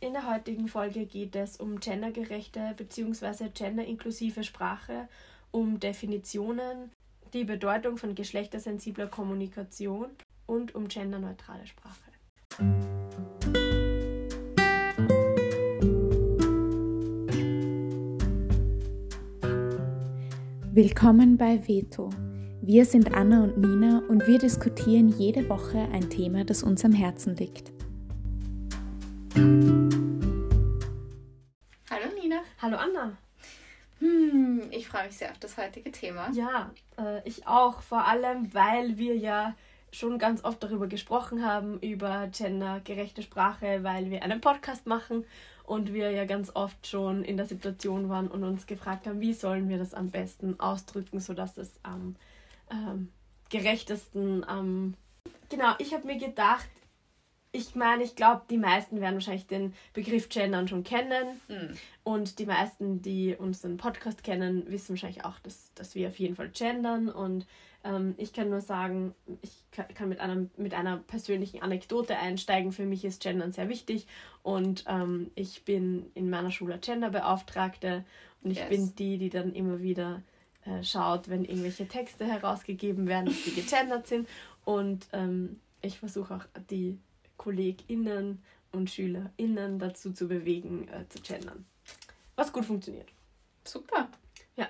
In der heutigen Folge geht es um gendergerechte bzw. genderinklusive Sprache, um Definitionen, die Bedeutung von geschlechtersensibler Kommunikation und um genderneutrale Sprache. Willkommen bei Veto. Wir sind Anna und Nina und wir diskutieren jede Woche ein Thema, das uns am Herzen liegt. Hallo Nina. Hallo Anna. Hm, ich freue mich sehr auf das heutige Thema. Ja, äh, ich auch, vor allem weil wir ja schon ganz oft darüber gesprochen haben, über gendergerechte Sprache, weil wir einen Podcast machen und wir ja ganz oft schon in der Situation waren und uns gefragt haben, wie sollen wir das am besten ausdrücken, sodass es am ähm, gerechtesten am... genau, ich habe mir gedacht, ich meine, ich glaube, die meisten werden wahrscheinlich den Begriff Gendern schon kennen. Mhm. Und die meisten, die unseren Podcast kennen, wissen wahrscheinlich auch, dass, dass wir auf jeden Fall gendern. Und ähm, ich kann nur sagen, ich kann mit, einem, mit einer persönlichen Anekdote einsteigen. Für mich ist Gendern sehr wichtig. Und ähm, ich bin in meiner Schule Genderbeauftragte. Und ich yes. bin die, die dann immer wieder äh, schaut, wenn irgendwelche Texte herausgegeben werden, dass die gegendert sind. Und ähm, ich versuche auch die KollegInnen und SchülerInnen dazu zu bewegen, äh, zu gendern. Was gut funktioniert. Super. Ja.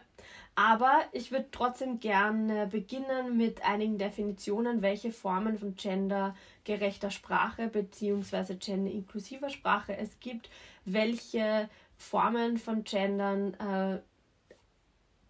Aber ich würde trotzdem gerne beginnen mit einigen Definitionen, welche Formen von gendergerechter Sprache bzw. genderinklusiver Sprache es gibt, welche Formen von Gendern äh,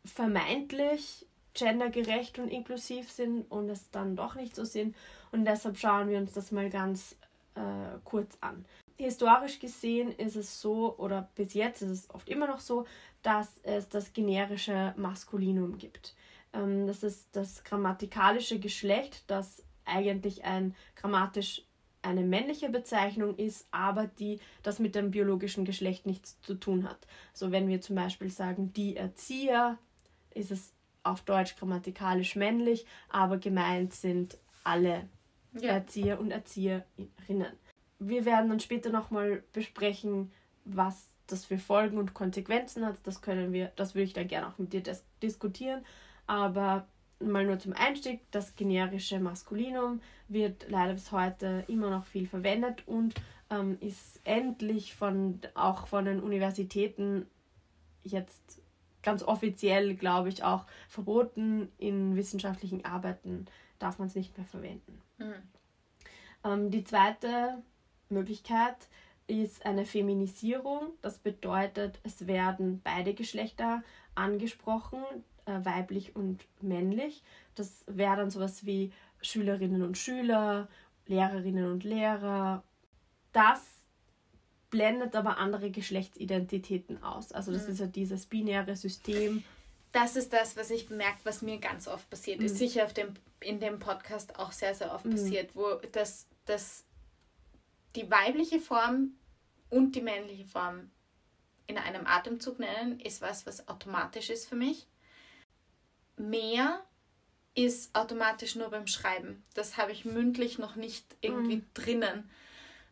vermeintlich gendergerecht und inklusiv sind und es dann doch nicht so sind. Und deshalb schauen wir uns das mal ganz äh, kurz an. Historisch gesehen ist es so, oder bis jetzt ist es oft immer noch so, dass es das generische Maskulinum gibt. Ähm, das ist das grammatikalische Geschlecht, das eigentlich ein grammatisch eine männliche Bezeichnung ist, aber die das mit dem biologischen Geschlecht nichts zu tun hat. So wenn wir zum Beispiel sagen die Erzieher, ist es auf Deutsch grammatikalisch männlich, aber gemeint sind alle ja. Erzieher und Erzieherinnen. Wir werden dann später nochmal besprechen, was das für Folgen und Konsequenzen hat. Das können wir, das würde ich dann gerne auch mit dir diskutieren. Aber mal nur zum Einstieg, das generische Maskulinum wird leider bis heute immer noch viel verwendet und ähm, ist endlich von auch von den Universitäten jetzt ganz offiziell, glaube ich, auch verboten. In wissenschaftlichen Arbeiten darf man es nicht mehr verwenden. Mhm. Ähm, die zweite Möglichkeit ist eine Feminisierung. Das bedeutet, es werden beide Geschlechter angesprochen, äh, weiblich und männlich. Das wäre dann sowas wie Schülerinnen und Schüler, Lehrerinnen und Lehrer. Das blendet aber andere Geschlechtsidentitäten aus. Also das mhm. ist ja dieses binäre System. Das ist das, was ich bemerkt, was mir ganz oft passiert mhm. ist. Sicher auf dem in dem Podcast auch sehr, sehr oft mhm. passiert, wo das, das die weibliche Form und die männliche Form in einem Atemzug nennen, ist was, was automatisch ist für mich. Mehr ist automatisch nur beim Schreiben. Das habe ich mündlich noch nicht irgendwie mhm. drinnen.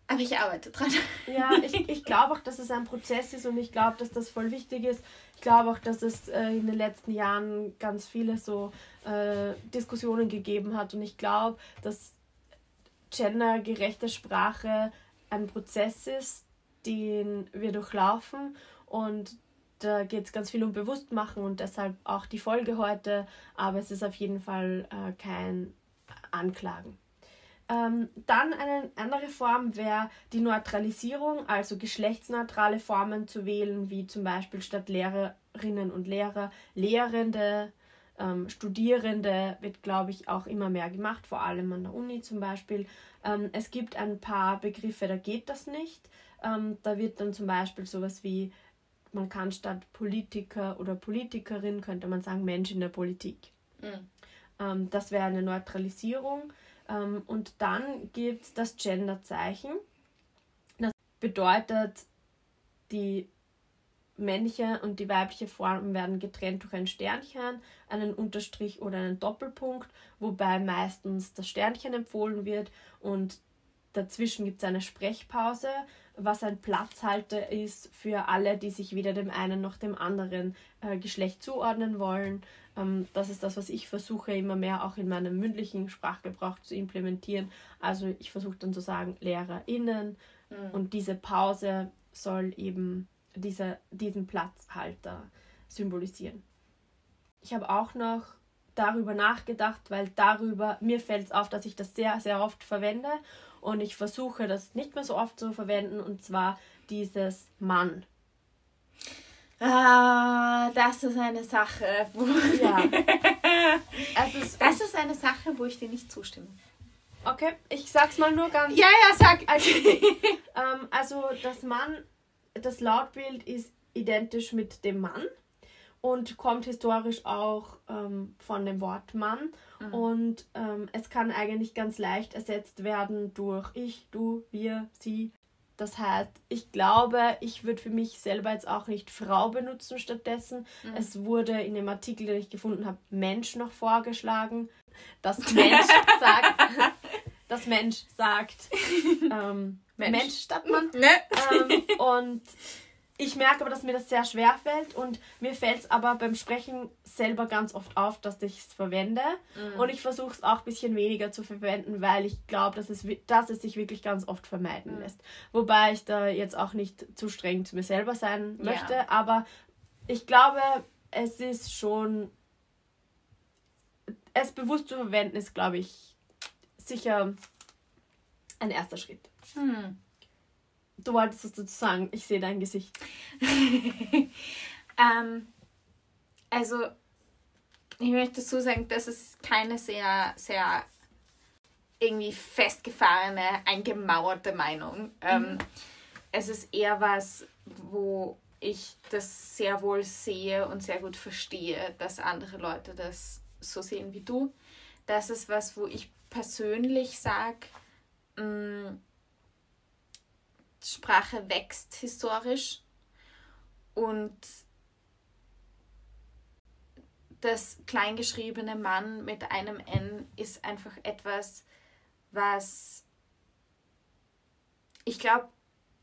Aber ich arbeite dran. Ja, ich, ich glaube auch, dass es ein Prozess ist und ich glaube, dass das voll wichtig ist. Ich glaube auch, dass es äh, in den letzten Jahren ganz viele so äh, Diskussionen gegeben hat. Und ich glaube, dass gendergerechte Sprache ein Prozess ist, den wir durchlaufen. Und da geht es ganz viel um Bewusstmachen und deshalb auch die Folge heute, aber es ist auf jeden Fall äh, kein Anklagen. Ähm, dann eine andere Form wäre die Neutralisierung, also geschlechtsneutrale Formen zu wählen, wie zum Beispiel statt Lehrerinnen und Lehrer Lehrende, ähm, Studierende wird, glaube ich, auch immer mehr gemacht, vor allem an der Uni zum Beispiel. Ähm, es gibt ein paar Begriffe, da geht das nicht. Ähm, da wird dann zum Beispiel sowas wie, man kann statt Politiker oder Politikerin, könnte man sagen, Mensch in der Politik. Mhm. Ähm, das wäre eine Neutralisierung. Ähm, und dann gibt es das Genderzeichen. Das bedeutet, die männliche und die weibliche Form werden getrennt durch ein Sternchen, einen Unterstrich oder einen Doppelpunkt, wobei meistens das Sternchen empfohlen wird und dazwischen gibt es eine Sprechpause, was ein Platzhalter ist für alle, die sich weder dem einen noch dem anderen äh, Geschlecht zuordnen wollen. Ähm, das ist das, was ich versuche immer mehr auch in meinem mündlichen Sprachgebrauch zu implementieren. Also ich versuche dann zu sagen LehrerInnen mhm. und diese Pause soll eben diese, diesen Platzhalter symbolisieren. Ich habe auch noch darüber nachgedacht, weil darüber, mir fällt es auf, dass ich das sehr, sehr oft verwende und ich versuche das nicht mehr so oft zu verwenden und zwar dieses Mann. Ah, das ist eine Sache, wo ja. also das ist eine Sache, wo ich dir nicht zustimme. Okay, ich sag's mal nur ganz. Ja, ja, sag. Also, ähm, also das Mann, das Lautbild ist identisch mit dem Mann und kommt historisch auch ähm, von dem Wort Mann. Mhm. Und ähm, es kann eigentlich ganz leicht ersetzt werden durch ich, du, wir, sie. Das heißt, ich glaube, ich würde für mich selber jetzt auch nicht Frau benutzen stattdessen. Mhm. Es wurde in dem Artikel, den ich gefunden habe, Mensch noch vorgeschlagen. Das Mensch sagt, das Mensch sagt ähm, Mensch. Mensch statt Mann. Ne? Ähm, und ich merke aber, dass mir das sehr schwer fällt und mir fällt es aber beim Sprechen selber ganz oft auf, dass ich es verwende. Mhm. Und ich versuche es auch ein bisschen weniger zu verwenden, weil ich glaube, dass es, dass es sich wirklich ganz oft vermeiden mhm. lässt. Wobei ich da jetzt auch nicht zu streng zu mir selber sein möchte. Ja. Aber ich glaube, es ist schon. Es bewusst zu verwenden, ist, glaube ich, sicher ein erster Schritt. Mhm. Du wolltest es dazu sagen, ich sehe dein Gesicht. ähm, also, ich möchte dazu sagen, das ist keine sehr, sehr irgendwie festgefahrene, eingemauerte Meinung. Ähm, mhm. Es ist eher was, wo ich das sehr wohl sehe und sehr gut verstehe, dass andere Leute das so sehen wie du. Das ist was, wo ich persönlich sage, mm, Sprache wächst historisch und das kleingeschriebene Mann mit einem N ist einfach etwas, was ich glaube,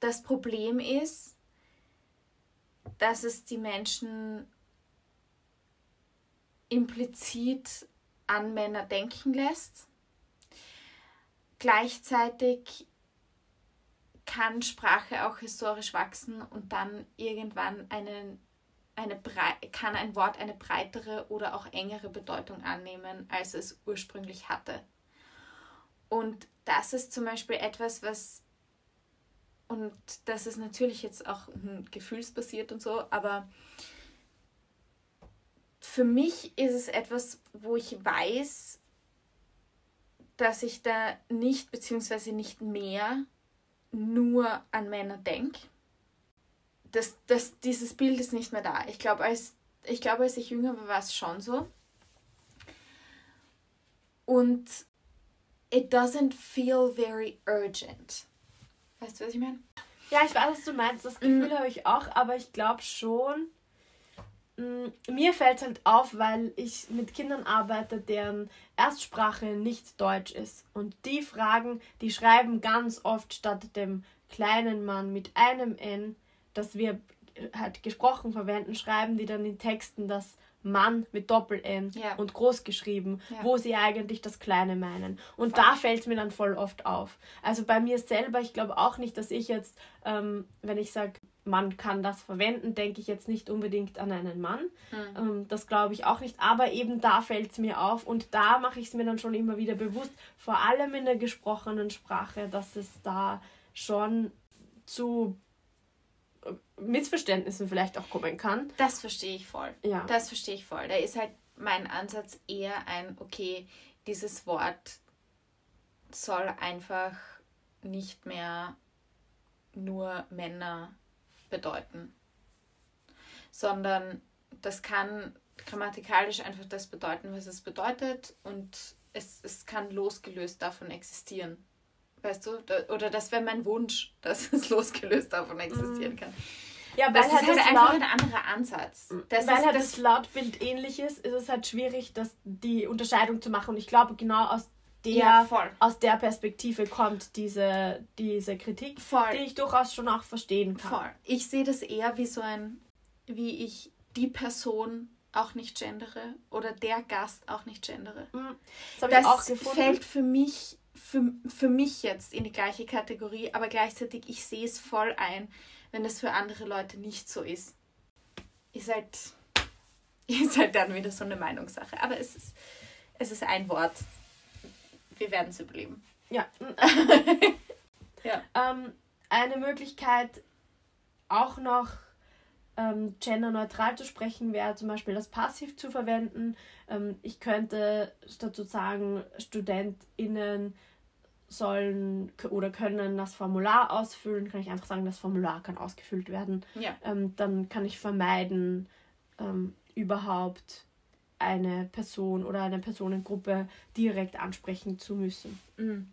das Problem ist, dass es die Menschen implizit an Männer denken lässt. Gleichzeitig kann Sprache auch historisch wachsen und dann irgendwann einen, eine kann ein Wort eine breitere oder auch engere Bedeutung annehmen, als es ursprünglich hatte. Und das ist zum Beispiel etwas, was, und das ist natürlich jetzt auch gefühlsbasiert und so, aber für mich ist es etwas, wo ich weiß, dass ich da nicht beziehungsweise nicht mehr nur an Männer denke, das, das, dieses Bild ist nicht mehr da. Ich glaube, als, ich glaub, als ich jünger war, war es schon so. Und it doesn't feel very urgent. Weißt du, was ich meine? Ja, ich weiß, was du meinst. Das Gefühl mm. habe ich auch, aber ich glaube schon, mir fällt es halt auf, weil ich mit Kindern arbeite, deren Erstsprache nicht Deutsch ist. Und die Fragen, die schreiben ganz oft statt dem kleinen Mann mit einem N, das wir halt gesprochen verwenden, schreiben die dann in Texten das Mann mit Doppel-N ja. und groß geschrieben, ja. wo sie eigentlich das Kleine meinen. Und da fällt es mir dann voll oft auf. Also bei mir selber, ich glaube auch nicht, dass ich jetzt, ähm, wenn ich sage, man kann das verwenden, denke ich jetzt nicht unbedingt an einen Mann. Mhm. Das glaube ich auch nicht. Aber eben da fällt es mir auf und da mache ich es mir dann schon immer wieder bewusst, vor allem in der gesprochenen Sprache, dass es da schon zu äh, Missverständnissen vielleicht auch kommen kann. Das verstehe ich voll. Ja. Das verstehe ich voll. Da ist halt mein Ansatz eher ein, okay, dieses Wort soll einfach nicht mehr nur Männer bedeuten, sondern das kann grammatikalisch einfach das bedeuten, was es bedeutet und es, es kann losgelöst davon existieren. Weißt du? Oder das wäre mein Wunsch, dass es losgelöst davon existieren mhm. kann. Ja, weil das halt ist halt einfach Laut, ein anderer Ansatz. Das weil ist, halt das, Lautbild ähnlich ist, ist es halt schwierig, das, die Unterscheidung zu machen. Und ich glaube, genau aus der ja, aus der Perspektive kommt, diese, diese Kritik, voll. die ich durchaus schon auch verstehen kann. Voll. Ich sehe das eher wie so ein, wie ich die Person auch nicht gendere oder der Gast auch nicht gendere. Mhm. Das, das fällt für mich, für, für mich jetzt in die gleiche Kategorie, aber gleichzeitig ich sehe es voll ein, wenn das für andere Leute nicht so ist. Ist halt, ist halt dann wieder so eine Meinungssache. Aber es ist, es ist ein Wort. Wir werden es überleben. Ja. ja. Ähm, eine Möglichkeit auch noch ähm, genderneutral zu sprechen wäre zum Beispiel das Passiv zu verwenden. Ähm, ich könnte statt zu sagen, StudentInnen sollen oder können das Formular ausfüllen, kann ich einfach sagen, das Formular kann ausgefüllt werden. Ja. Ähm, dann kann ich vermeiden, ähm, überhaupt eine Person oder eine Personengruppe direkt ansprechen zu müssen. Mhm.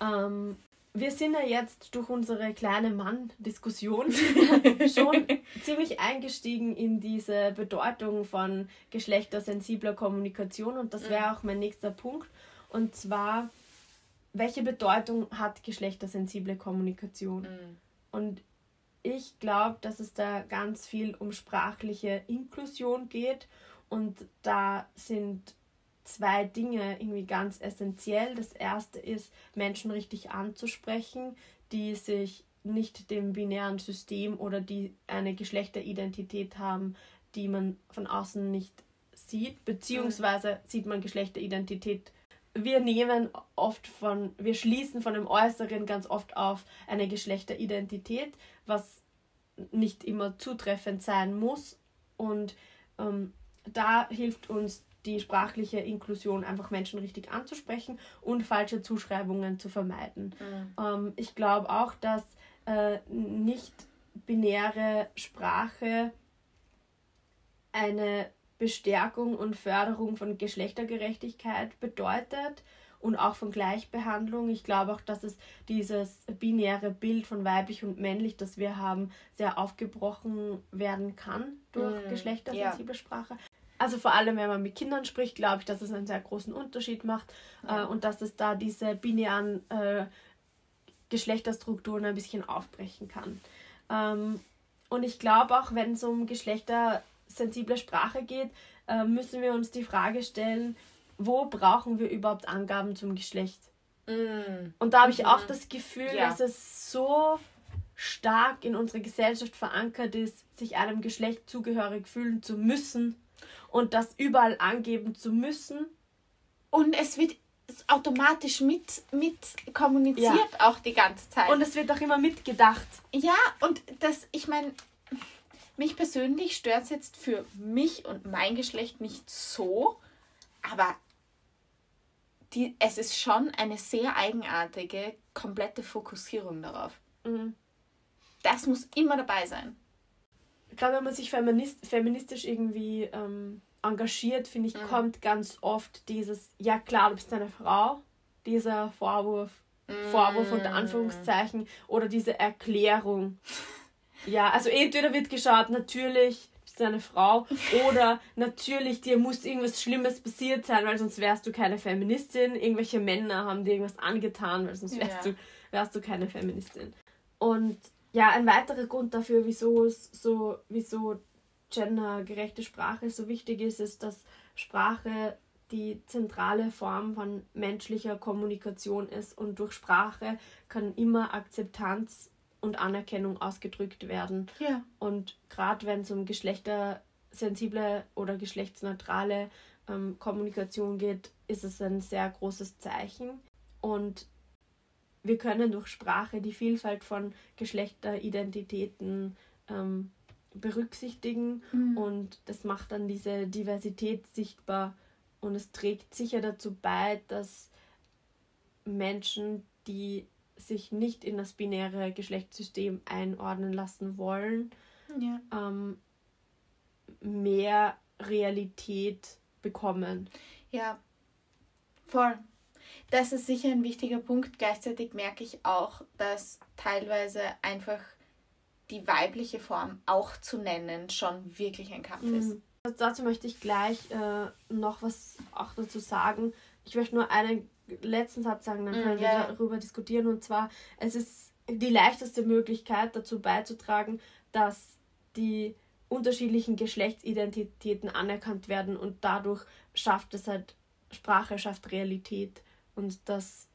Ähm, wir sind ja jetzt durch unsere kleine Mann-Diskussion schon ziemlich eingestiegen in diese Bedeutung von geschlechtersensibler Kommunikation und das wäre mhm. auch mein nächster Punkt. Und zwar, welche Bedeutung hat geschlechtersensible Kommunikation? Mhm. Und ich glaube, dass es da ganz viel um sprachliche Inklusion geht und da sind zwei Dinge irgendwie ganz essentiell. Das erste ist, Menschen richtig anzusprechen, die sich nicht dem binären System oder die eine Geschlechteridentität haben, die man von außen nicht sieht, beziehungsweise sieht man Geschlechteridentität. Wir nehmen oft von, wir schließen von dem Äußeren ganz oft auf eine Geschlechteridentität, was nicht immer zutreffend sein muss. Und ähm, da hilft uns die sprachliche Inklusion einfach Menschen richtig anzusprechen und falsche Zuschreibungen zu vermeiden. Mhm. Ähm, ich glaube auch, dass äh, nicht binäre Sprache eine Bestärkung und Förderung von Geschlechtergerechtigkeit bedeutet und auch von Gleichbehandlung. Ich glaube auch, dass es dieses binäre Bild von weiblich und männlich, das wir haben, sehr aufgebrochen werden kann durch mm, geschlechtersensible ja. Sprache. Also vor allem, wenn man mit Kindern spricht, glaube ich, dass es einen sehr großen Unterschied macht ja. äh, und dass es da diese binären äh, Geschlechterstrukturen ein bisschen aufbrechen kann. Ähm, und ich glaube auch, wenn es um geschlechtersensible Sprache geht, äh, müssen wir uns die Frage stellen, wo brauchen wir überhaupt Angaben zum Geschlecht? Mm. Und da habe ich auch mhm. das Gefühl, ja. dass es so stark in unserer Gesellschaft verankert ist, sich einem Geschlecht zugehörig fühlen zu müssen und das überall angeben zu müssen. Und es wird automatisch mit, mit kommuniziert ja. auch die ganze Zeit. Und es wird auch immer mitgedacht. Ja, und das, ich meine, mich persönlich stört es jetzt für mich und mein Geschlecht nicht so, aber die, es ist schon eine sehr eigenartige, komplette Fokussierung darauf. Mhm. Das muss immer dabei sein gerade wenn man sich feminist, feministisch irgendwie ähm, engagiert, finde ich, mhm. kommt ganz oft dieses, ja klar, du bist eine Frau, dieser Vorwurf, mhm. Vorwurf unter Anführungszeichen, oder diese Erklärung. ja, also entweder wird geschaut, natürlich bist du eine Frau, oder natürlich dir muss irgendwas Schlimmes passiert sein, weil sonst wärst du keine Feministin. Irgendwelche Männer haben dir irgendwas angetan, weil sonst wärst, ja. du, wärst du keine Feministin. Und ja, ein weiterer Grund dafür, wieso es so, wieso gendergerechte Sprache so wichtig ist, ist, dass Sprache die zentrale Form von menschlicher Kommunikation ist und durch Sprache kann immer Akzeptanz und Anerkennung ausgedrückt werden. Ja. Und gerade wenn es um geschlechtersensible oder geschlechtsneutrale ähm, Kommunikation geht, ist es ein sehr großes Zeichen. Und wir können durch Sprache die Vielfalt von Geschlechteridentitäten ähm, berücksichtigen mhm. und das macht dann diese Diversität sichtbar und es trägt sicher dazu bei, dass Menschen, die sich nicht in das binäre Geschlechtssystem einordnen lassen wollen, ja. ähm, mehr Realität bekommen. Ja, voll. Das ist sicher ein wichtiger Punkt. Gleichzeitig merke ich auch, dass teilweise einfach die weibliche Form auch zu nennen schon wirklich ein Kampf mhm. ist. Also dazu möchte ich gleich äh, noch was auch dazu sagen. Ich möchte nur eine letzten Satz sagen, dann mm, können yeah. wir darüber diskutieren. Und zwar, es ist die leichteste Möglichkeit dazu beizutragen, dass die unterschiedlichen Geschlechtsidentitäten anerkannt werden und dadurch schafft es halt, Sprache schafft Realität und das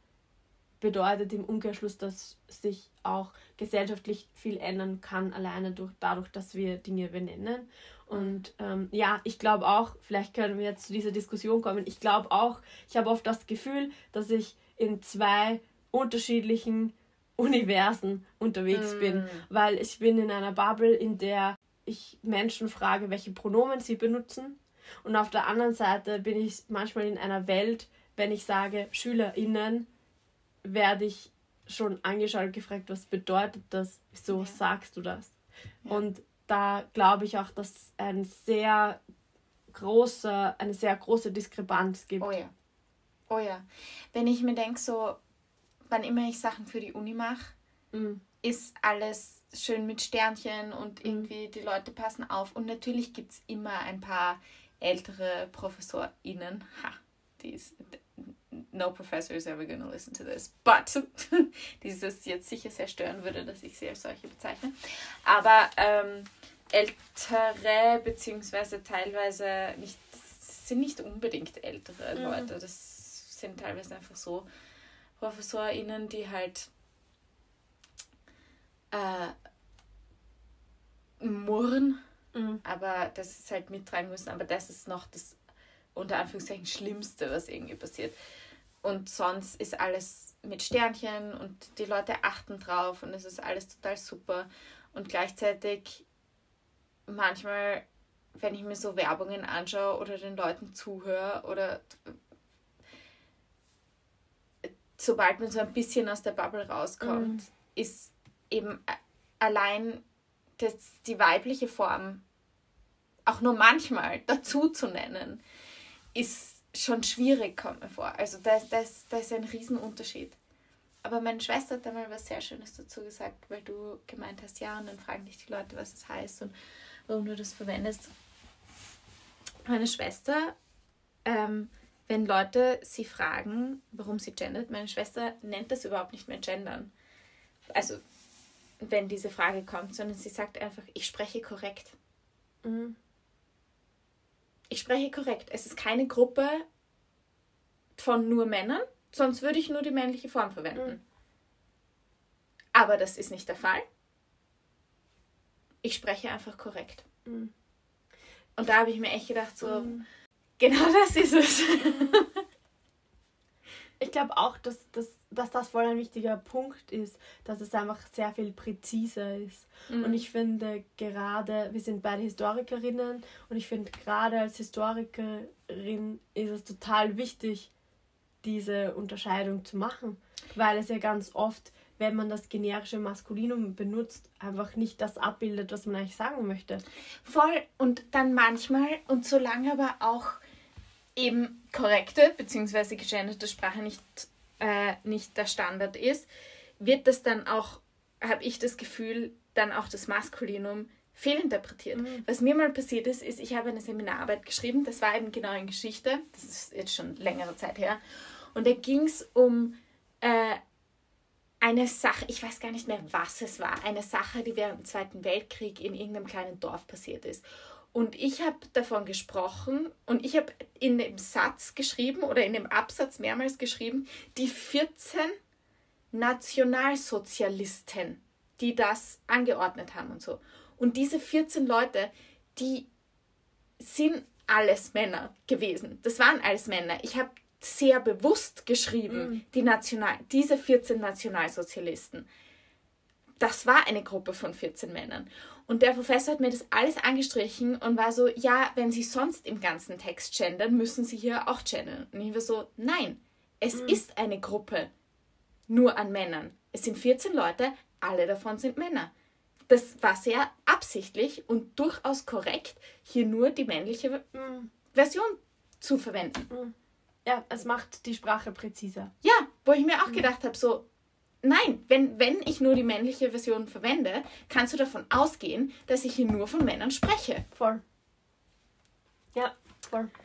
bedeutet im Umkehrschluss, dass sich auch gesellschaftlich viel ändern kann, alleine durch, dadurch, dass wir Dinge benennen. Und ähm, ja, ich glaube auch, vielleicht können wir jetzt zu dieser Diskussion kommen, ich glaube auch, ich habe oft das Gefühl, dass ich in zwei unterschiedlichen Universen unterwegs mm. bin, weil ich bin in einer Bubble, in der ich Menschen frage, welche Pronomen sie benutzen. Und auf der anderen Seite bin ich manchmal in einer Welt, wenn ich sage SchülerInnen, werde ich schon angeschaut und gefragt, was bedeutet das? Wieso ja. sagst du das? Ja. Und da glaube ich auch, dass es ein sehr große, eine sehr große Diskrepanz gibt. Oh ja. Oh ja. Wenn ich mir denke, so, wann immer ich Sachen für die Uni mache, mhm. ist alles schön mit Sternchen und mhm. irgendwie die Leute passen auf. Und natürlich gibt es immer ein paar ältere ProfessorInnen, ha, die ist, no professor is ever gonna listen to this, but dieses jetzt sicher sehr stören würde, dass ich sie als solche bezeichne. Aber ähm, ältere, beziehungsweise teilweise nicht, sind nicht unbedingt ältere mhm. Leute, das sind teilweise einfach so ProfessorInnen, die halt äh, murren, mhm. aber das ist halt mittragen müssen. Aber das ist noch das unter Anführungszeichen Schlimmste, was irgendwie passiert. Und sonst ist alles mit Sternchen und die Leute achten drauf und es ist alles total super. Und gleichzeitig manchmal, wenn ich mir so Werbungen anschaue oder den Leuten zuhöre oder sobald man so ein bisschen aus der Bubble rauskommt, mhm. ist eben allein das, die weibliche Form auch nur manchmal dazu zu nennen, ist schon schwierig, kommt mir vor. Also da ist, das, das ist ein Riesenunterschied. Aber meine Schwester hat da mal was sehr Schönes dazu gesagt, weil du gemeint hast, ja, und dann fragen dich die Leute, was es heißt und warum du das verwendest. Meine Schwester, ähm, wenn Leute sie fragen, warum sie gendert, meine Schwester nennt das überhaupt nicht mehr gendern. Also, wenn diese Frage kommt, sondern sie sagt einfach, ich spreche korrekt. Mhm. Ich spreche korrekt. Es ist keine Gruppe von nur Männern, sonst würde ich nur die männliche Form verwenden. Mhm. Aber das ist nicht der Fall. Ich spreche einfach korrekt. Mhm. Und da habe ich mir echt gedacht, so, mhm. genau das ist es. ich glaube auch, dass, dass, dass das voll ein wichtiger Punkt ist, dass es einfach sehr viel präziser ist. Mhm. Und ich finde gerade, wir sind beide Historikerinnen und ich finde gerade als Historikerin ist es total wichtig, diese Unterscheidung zu machen, weil es ja ganz oft, wenn man das generische Maskulinum benutzt, einfach nicht das abbildet, was man eigentlich sagen möchte. Voll und dann manchmal und solange aber auch eben korrekte bzw. gegenderte Sprache nicht, äh, nicht der Standard ist, wird das dann auch, habe ich das Gefühl, dann auch das Maskulinum fehlinterpretiert. Mhm. Was mir mal passiert ist, ist, ich habe eine Seminararbeit geschrieben, das war eben genau in Geschichte, das ist jetzt schon längere Zeit her, und da ging es um äh, eine Sache, ich weiß gar nicht mehr, was es war, eine Sache, die während dem Zweiten Weltkrieg in irgendeinem kleinen Dorf passiert ist. Und ich habe davon gesprochen und ich habe in dem Satz geschrieben oder in dem Absatz mehrmals geschrieben, die 14 Nationalsozialisten, die das angeordnet haben und so. Und diese 14 Leute, die sind alles Männer gewesen. Das waren alles Männer. Ich habe sehr bewusst geschrieben, mhm. die National diese 14 Nationalsozialisten. Das war eine Gruppe von 14 Männern. Und der Professor hat mir das alles angestrichen und war so, ja, wenn Sie sonst im ganzen Text gendern, müssen Sie hier auch gendern. Und ich war so, nein, es mhm. ist eine Gruppe nur an Männern. Es sind 14 Leute, alle davon sind Männer. Das war sehr absichtlich und durchaus korrekt, hier nur die männliche mhm. Version zu verwenden. Mhm. Ja, es macht die Sprache präziser. Ja, wo ich mir auch mhm. gedacht habe, so, nein, wenn, wenn ich nur die männliche Version verwende, kannst du davon ausgehen, dass ich hier nur von Männern spreche. Voll. Ja, voll.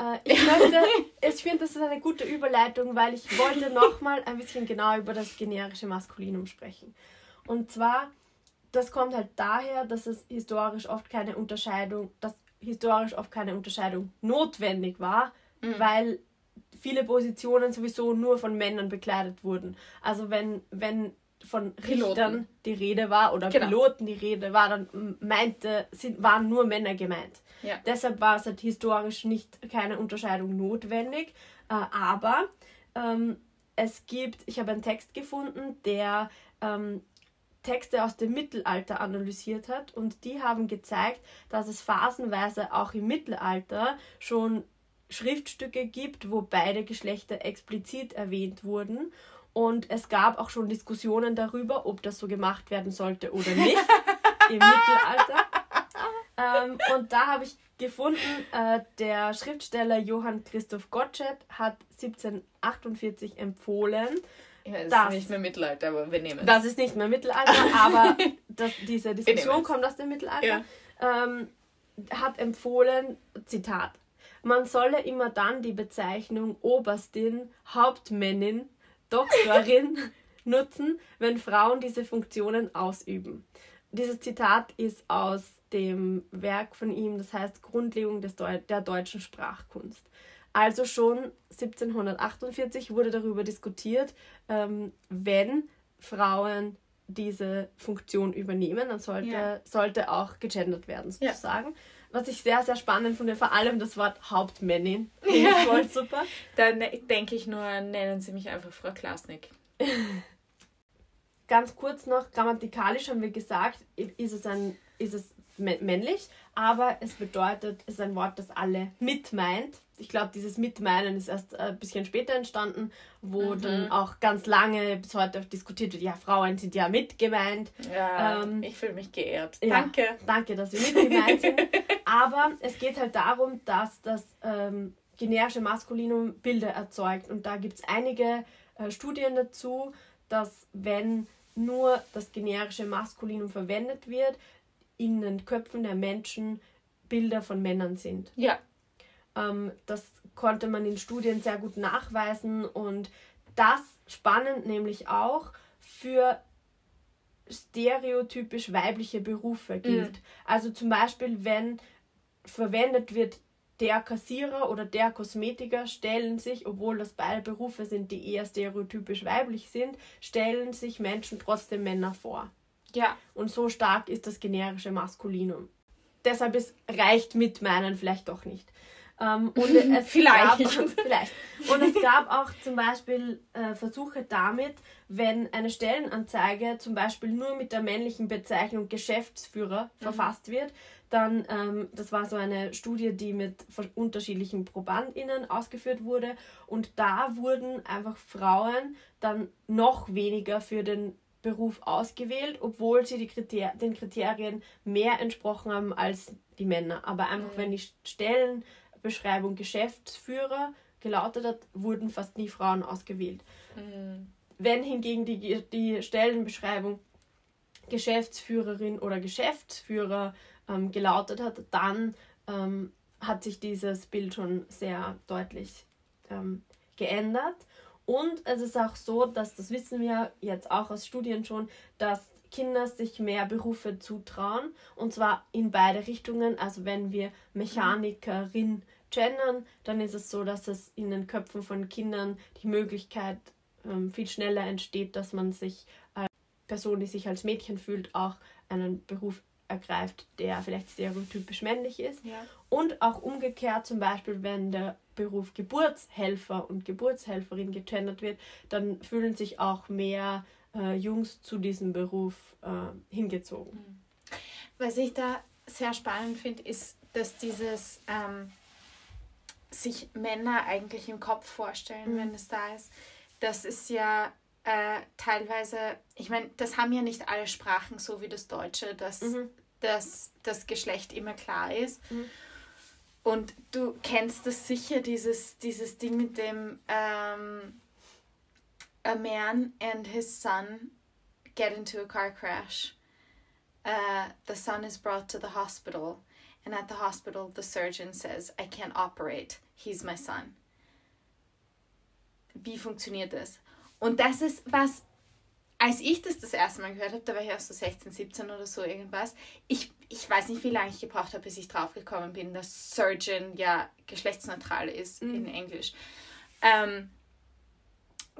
Äh, ich möchte, ich finde, das ist eine gute Überleitung, weil ich wollte nochmal ein bisschen genau über das generische Maskulinum sprechen. Und zwar, das kommt halt daher, dass es historisch oft keine Unterscheidung, dass historisch oft keine Unterscheidung notwendig war, mhm. weil viele Positionen sowieso nur von Männern bekleidet wurden. Also wenn, wenn von Richtern Piloten. die Rede war oder genau. Piloten die Rede war, dann meinte, sind, waren nur Männer gemeint. Ja. Deshalb war es halt historisch nicht keine Unterscheidung notwendig. Äh, aber ähm, es gibt, ich habe einen Text gefunden, der ähm, Texte aus dem Mittelalter analysiert hat und die haben gezeigt, dass es phasenweise auch im Mittelalter schon Schriftstücke gibt, wo beide Geschlechter explizit erwähnt wurden. Und es gab auch schon Diskussionen darüber, ob das so gemacht werden sollte oder nicht im Mittelalter. Ähm, und da habe ich gefunden, äh, der Schriftsteller Johann Christoph Gottsched hat 1748 empfohlen. Ja, das ist nicht mehr Mittelalter, aber wir nehmen es. Das ist nicht mehr Mittelalter, aber das, diese Diskussion kommt aus dem Mittelalter. Ja. Ähm, hat empfohlen, Zitat, man solle immer dann die Bezeichnung Oberstin, Hauptmännin, Doktorin nutzen, wenn Frauen diese Funktionen ausüben. Dieses Zitat ist aus dem Werk von ihm, das heißt Grundlegung des Deu der deutschen Sprachkunst. Also schon 1748 wurde darüber diskutiert, ähm, wenn Frauen diese Funktion übernehmen, dann sollte, ja. sollte auch gegendert werden, sozusagen. Ja. Was ich sehr, sehr spannend finde, vor allem das Wort Hauptmännin. Ja. Voll super. Dann denke ich nur, nennen Sie mich einfach Frau Klasnik. Ganz kurz noch, grammatikalisch haben wir gesagt, ist es, ein, ist es männlich, aber es bedeutet, es ist ein Wort, das alle mit meint. Ich glaube, dieses Mitmeinen ist erst ein bisschen später entstanden, wo mhm. dann auch ganz lange bis heute diskutiert wird, ja, Frauen sind ja mitgemeint. Ja, ähm, ich fühle mich geehrt. Danke. Ja, danke, dass wir mitgemeint sind. aber es geht halt darum, dass das ähm, generische Maskulinum Bilder erzeugt. Und da gibt es einige äh, Studien dazu, dass wenn nur das generische Maskulinum verwendet wird, in den Köpfen der Menschen Bilder von Männern sind. Ja. Ähm, das konnte man in Studien sehr gut nachweisen und das spannend nämlich auch für stereotypisch weibliche Berufe gilt. Mhm. Also zum Beispiel, wenn verwendet wird, der Kassierer oder der Kosmetiker stellen sich, obwohl das beide Berufe sind, die eher stereotypisch weiblich sind, stellen sich Menschen trotzdem Männer vor. Ja. Und so stark ist das generische Maskulinum. Deshalb ist reicht mit meinen vielleicht doch nicht. Ähm, und es vielleicht. Gab, vielleicht. Und es gab auch zum Beispiel äh, Versuche damit, wenn eine Stellenanzeige zum Beispiel nur mit der männlichen Bezeichnung Geschäftsführer mhm. verfasst wird, dann, ähm, das war so eine Studie, die mit unterschiedlichen ProbandInnen ausgeführt wurde. Und da wurden einfach Frauen dann noch weniger für den Beruf ausgewählt, obwohl sie die Kriter den Kriterien mehr entsprochen haben als die Männer. Aber einfach, mhm. wenn die Stellenbeschreibung Geschäftsführer gelautet hat, wurden fast nie Frauen ausgewählt. Mhm. Wenn hingegen die, die Stellenbeschreibung Geschäftsführerin oder Geschäftsführer ähm, gelautet hat, dann ähm, hat sich dieses Bild schon sehr deutlich ähm, geändert. Und es ist auch so, dass das wissen wir jetzt auch aus Studien schon, dass Kinder sich mehr Berufe zutrauen und zwar in beide Richtungen. Also wenn wir Mechanikerin gendern, dann ist es so, dass es in den Köpfen von Kindern die Möglichkeit ähm, viel schneller entsteht, dass man sich als Person, die sich als Mädchen fühlt, auch einen Beruf ergreift, der vielleicht stereotypisch männlich ist. Ja. Und auch umgekehrt, zum Beispiel, wenn der Beruf Geburtshelfer und Geburtshelferin gegendert wird, dann fühlen sich auch mehr äh, Jungs zu diesem Beruf äh, hingezogen. Mhm. Was ich da sehr spannend finde, ist, dass dieses ähm, sich Männer eigentlich im Kopf vorstellen, mhm. wenn es da ist. Das ist ja äh, teilweise, ich meine, das haben ja nicht alle Sprachen so wie das Deutsche, dass, mhm. dass das Geschlecht immer klar ist. Mhm. Und du kennst das sicher, dieses, dieses Ding mit dem um, A man and his son get into a car crash. Uh, the son is brought to the hospital and at the hospital the surgeon says, I can't operate, he's my son. Wie funktioniert das? Und das ist was, als ich das das erste Mal gehört habe, da war ich auch so 16, 17 oder so irgendwas, ich, ich weiß nicht, wie lange ich gebraucht habe, bis ich draufgekommen bin, dass Surgeon ja geschlechtsneutral ist mhm. in Englisch. Ähm,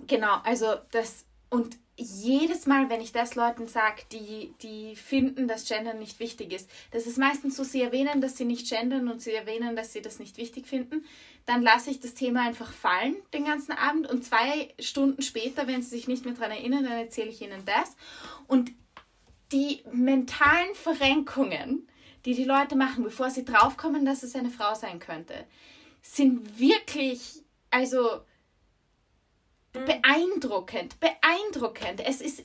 genau, also das, und jedes Mal, wenn ich das Leuten sage, die, die finden, dass Gendern nicht wichtig ist, das ist meistens so, sie erwähnen, dass sie nicht gendern und sie erwähnen, dass sie das nicht wichtig finden, dann lasse ich das Thema einfach fallen den ganzen Abend und zwei Stunden später, wenn sie sich nicht mehr daran erinnern, dann erzähle ich ihnen das. Und die mentalen Verrenkungen, die die Leute machen, bevor sie draufkommen, dass es eine Frau sein könnte, sind wirklich, also. Beeindruckend, beeindruckend. Es ist,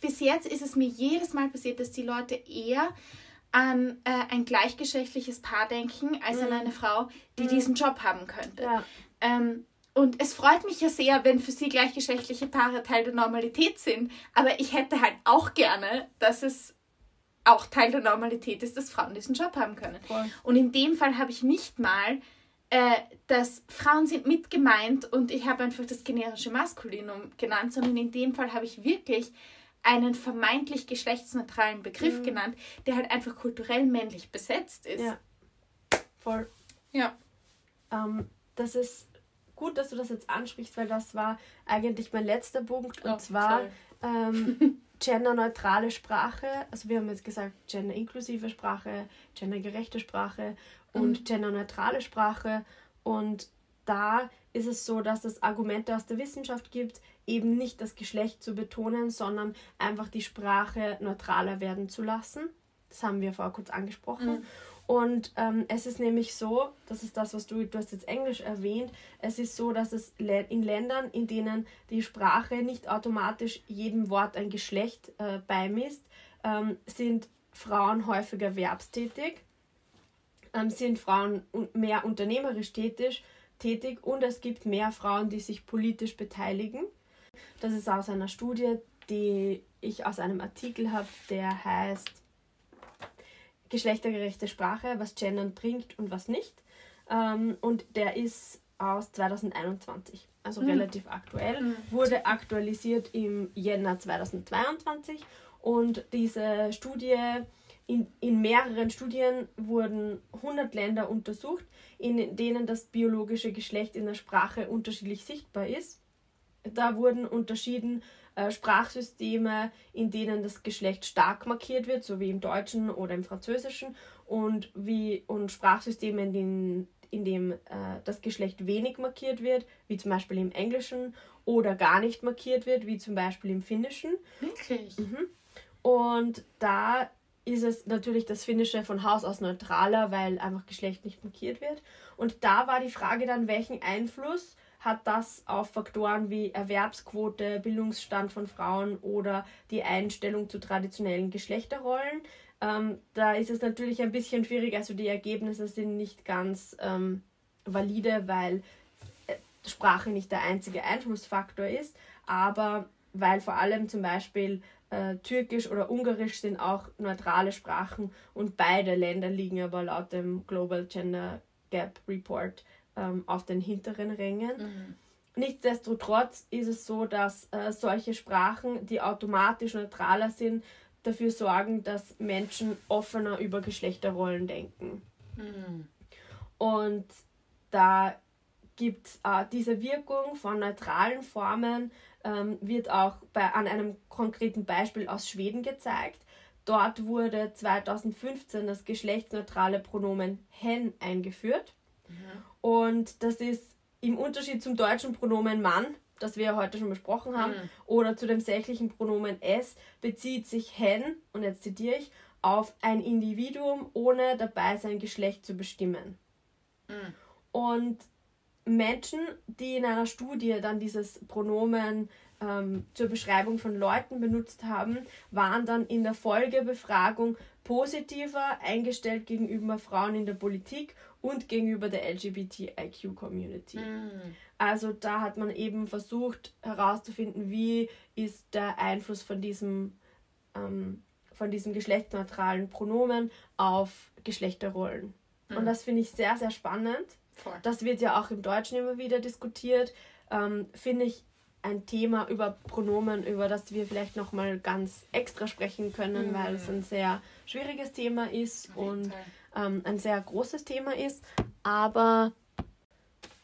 bis jetzt ist es mir jedes Mal passiert, dass die Leute eher an äh, ein gleichgeschlechtliches Paar denken, als mhm. an eine Frau, die mhm. diesen Job haben könnte. Ja. Ähm, und es freut mich ja sehr, wenn für sie gleichgeschlechtliche Paare Teil der Normalität sind. Aber ich hätte halt auch gerne, dass es auch Teil der Normalität ist, dass Frauen diesen Job haben können. Voll. Und in dem Fall habe ich nicht mal äh, dass Frauen sind mit gemeint und ich habe einfach das generische Maskulinum genannt, sondern in dem Fall habe ich wirklich einen vermeintlich geschlechtsneutralen Begriff mhm. genannt, der halt einfach kulturell männlich besetzt ist. Ja. Voll. Ja. Ähm, das ist gut, dass du das jetzt ansprichst, weil das war eigentlich mein letzter Punkt und oh, zwar ähm, genderneutrale Sprache. Also wir haben jetzt gesagt genderinklusive Sprache, gendergerechte Sprache und mhm. genderneutrale Sprache. Und da ist es so, dass es Argumente aus der Wissenschaft gibt, eben nicht das Geschlecht zu betonen, sondern einfach die Sprache neutraler werden zu lassen. Das haben wir vorher kurz angesprochen. Mhm. Und ähm, es ist nämlich so, das ist das, was du, du hast jetzt Englisch erwähnt, es ist so, dass es in Ländern, in denen die Sprache nicht automatisch jedem Wort ein Geschlecht äh, beimisst, ähm, sind Frauen häufiger erwerbstätig ähm, sind Frauen mehr unternehmerisch tätig, tätig und es gibt mehr Frauen, die sich politisch beteiligen. Das ist aus einer Studie, die ich aus einem Artikel habe, der heißt Geschlechtergerechte Sprache, was Gendern bringt und was nicht. Ähm, und der ist aus 2021, also mhm. relativ aktuell, mhm. wurde aktualisiert im Jänner 2022 und diese Studie in, in mehreren Studien wurden 100 Länder untersucht, in denen das biologische Geschlecht in der Sprache unterschiedlich sichtbar ist. Da wurden unterschieden äh, Sprachsysteme, in denen das Geschlecht stark markiert wird, so wie im Deutschen oder im Französischen, und, wie, und Sprachsysteme, in denen in dem äh, das Geschlecht wenig markiert wird, wie zum Beispiel im Englischen, oder gar nicht markiert wird, wie zum Beispiel im Finnischen. Wirklich? Mhm. Und da ist es natürlich das Finnische von Haus aus neutraler, weil einfach Geschlecht nicht markiert wird. Und da war die Frage dann, welchen Einfluss hat das auf Faktoren wie Erwerbsquote, Bildungsstand von Frauen oder die Einstellung zu traditionellen Geschlechterrollen. Ähm, da ist es natürlich ein bisschen schwierig, also die Ergebnisse sind nicht ganz ähm, valide, weil äh, Sprache nicht der einzige Einflussfaktor ist, aber weil vor allem zum Beispiel äh, Türkisch oder Ungarisch sind auch neutrale Sprachen und beide Länder liegen aber laut dem Global Gender Gap Report ähm, auf den hinteren Rängen. Mhm. Nichtsdestotrotz ist es so, dass äh, solche Sprachen, die automatisch neutraler sind, dafür sorgen, dass Menschen offener über Geschlechterrollen denken. Mhm. Und da gibt es äh, diese Wirkung von neutralen Formen, ähm, wird auch bei, an einem konkreten Beispiel aus Schweden gezeigt. Dort wurde 2015 das geschlechtsneutrale Pronomen hen eingeführt. Mhm. Und das ist im Unterschied zum deutschen Pronomen Mann, das wir heute schon besprochen haben, mhm. oder zu dem sächlichen Pronomen es, bezieht sich hen, und jetzt zitiere ich, auf ein Individuum, ohne dabei sein Geschlecht zu bestimmen. Mhm. Und Menschen, die in einer Studie dann dieses Pronomen ähm, zur Beschreibung von Leuten benutzt haben, waren dann in der Folgebefragung positiver eingestellt gegenüber Frauen in der Politik und gegenüber der LGBTIQ-Community. Mm. Also da hat man eben versucht herauszufinden, wie ist der Einfluss von diesem ähm, von diesem geschlechtsneutralen Pronomen auf Geschlechterrollen. Mhm. Und das finde ich sehr, sehr spannend. Voll. Das wird ja auch im Deutschen immer wieder diskutiert. Ähm, finde ich ein Thema über Pronomen, über das wir vielleicht nochmal ganz extra sprechen können, mhm. weil es ein sehr schwieriges Thema ist und ähm, ein sehr großes Thema ist. Aber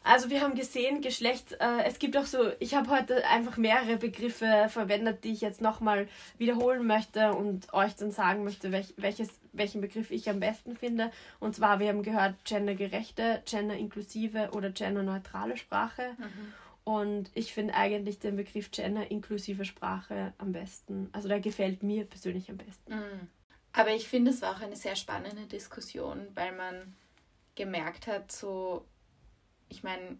also wir haben gesehen, Geschlecht, äh, es gibt auch so, ich habe heute einfach mehrere Begriffe verwendet, die ich jetzt nochmal wiederholen möchte und euch dann sagen möchte, welch, welches, welchen Begriff ich am besten finde. Und zwar, wir haben gehört, gendergerechte, genderinklusive oder genderneutrale Sprache. Mhm. Und ich finde eigentlich den Begriff genderinklusive Sprache am besten. Also der gefällt mir persönlich am besten. Mhm. Aber ich finde es war auch eine sehr spannende Diskussion, weil man gemerkt hat, so ich meine,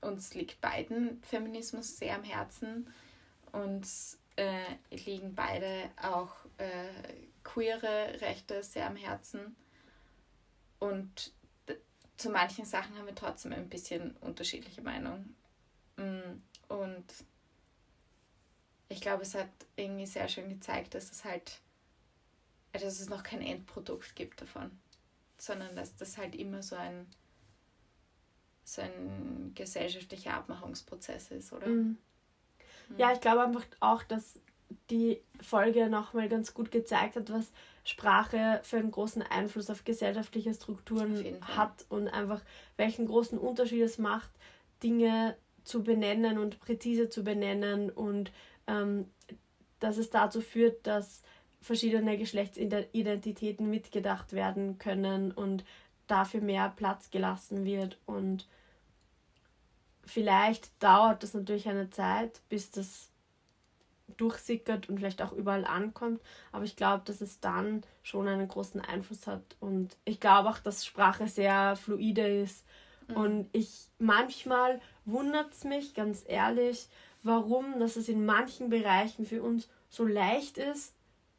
uns liegt beiden Feminismus sehr am Herzen. Uns äh, liegen beide auch äh, queere Rechte sehr am Herzen. Und zu manchen Sachen haben wir trotzdem ein bisschen unterschiedliche Meinungen. Mm, und ich glaube, es hat irgendwie sehr schön gezeigt, dass es halt, dass es noch kein Endprodukt gibt davon, sondern dass das halt immer so ein so ein gesellschaftlicher Abmachungsprozess ist, oder? Mhm. Ja, ich glaube einfach auch, dass die Folge nochmal ganz gut gezeigt hat, was Sprache für einen großen Einfluss auf gesellschaftliche Strukturen hat und einfach welchen großen Unterschied es macht, Dinge zu benennen und präzise zu benennen und ähm, dass es dazu führt, dass verschiedene Geschlechtsidentitäten mitgedacht werden können und dafür mehr Platz gelassen wird und vielleicht dauert das natürlich eine Zeit, bis das durchsickert und vielleicht auch überall ankommt, aber ich glaube, dass es dann schon einen großen Einfluss hat. Und ich glaube auch, dass Sprache sehr fluide ist. Mhm. und ich manchmal wundert es mich ganz ehrlich, warum, dass es in manchen Bereichen für uns so leicht ist,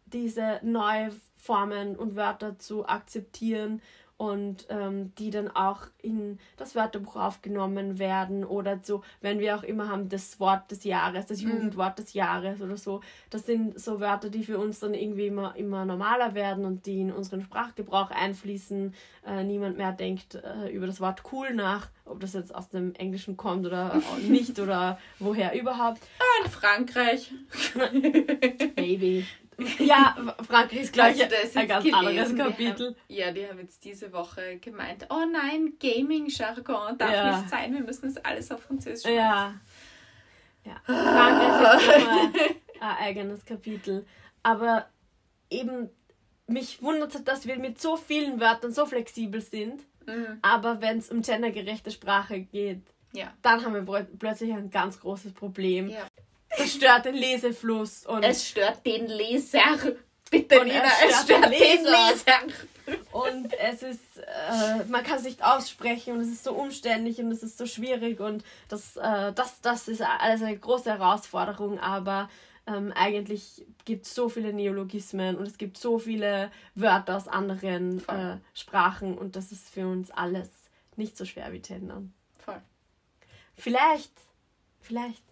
diese neue Formen und Wörter zu akzeptieren und ähm, die dann auch in das Wörterbuch aufgenommen werden oder so, wenn wir auch immer haben das Wort des Jahres, das mhm. Jugendwort des Jahres oder so. Das sind so Wörter, die für uns dann irgendwie immer, immer normaler werden und die in unseren Sprachgebrauch einfließen. Äh, niemand mehr denkt äh, über das Wort cool nach, ob das jetzt aus dem Englischen kommt oder nicht oder woher überhaupt. Ah, in Frankreich. Maybe. Ja, Frankreich ist gleich also ein ganz gelesen. anderes Kapitel. Haben, ja, die haben jetzt diese Woche gemeint, oh nein, Gaming-Jargon darf ja. nicht sein, wir müssen das alles auf Französisch machen. Ja. ja. Frankreich ist immer ein eigenes Kapitel. Aber eben, mich wundert es, dass wir mit so vielen Wörtern so flexibel sind. Mhm. Aber wenn es um gendergerechte Sprache geht, ja. dann haben wir plötzlich ein ganz großes Problem. Ja. Es stört den Lesefluss. Und es stört den Leser. Bitte, und Nina, es stört, es stört den, Leser. Und es ist, äh, man kann es nicht aussprechen und es ist so umständlich und es ist so schwierig und das, äh, das, das ist alles eine große Herausforderung, aber ähm, eigentlich gibt es so viele Neologismen und es gibt so viele Wörter aus anderen äh, Sprachen und das ist für uns alles nicht so schwer wie Gendern. Voll. Vielleicht, vielleicht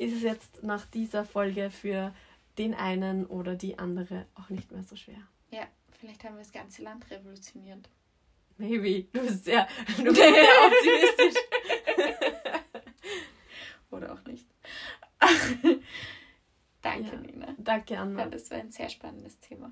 ist es jetzt nach dieser Folge für den einen oder die andere auch nicht mehr so schwer. Ja, vielleicht haben wir das ganze Land revolutioniert. Maybe. Du bist sehr, du bist sehr optimistisch. oder auch nicht. Danke, ja, Nina. Danke, Anna. Ja, das war ein sehr spannendes Thema.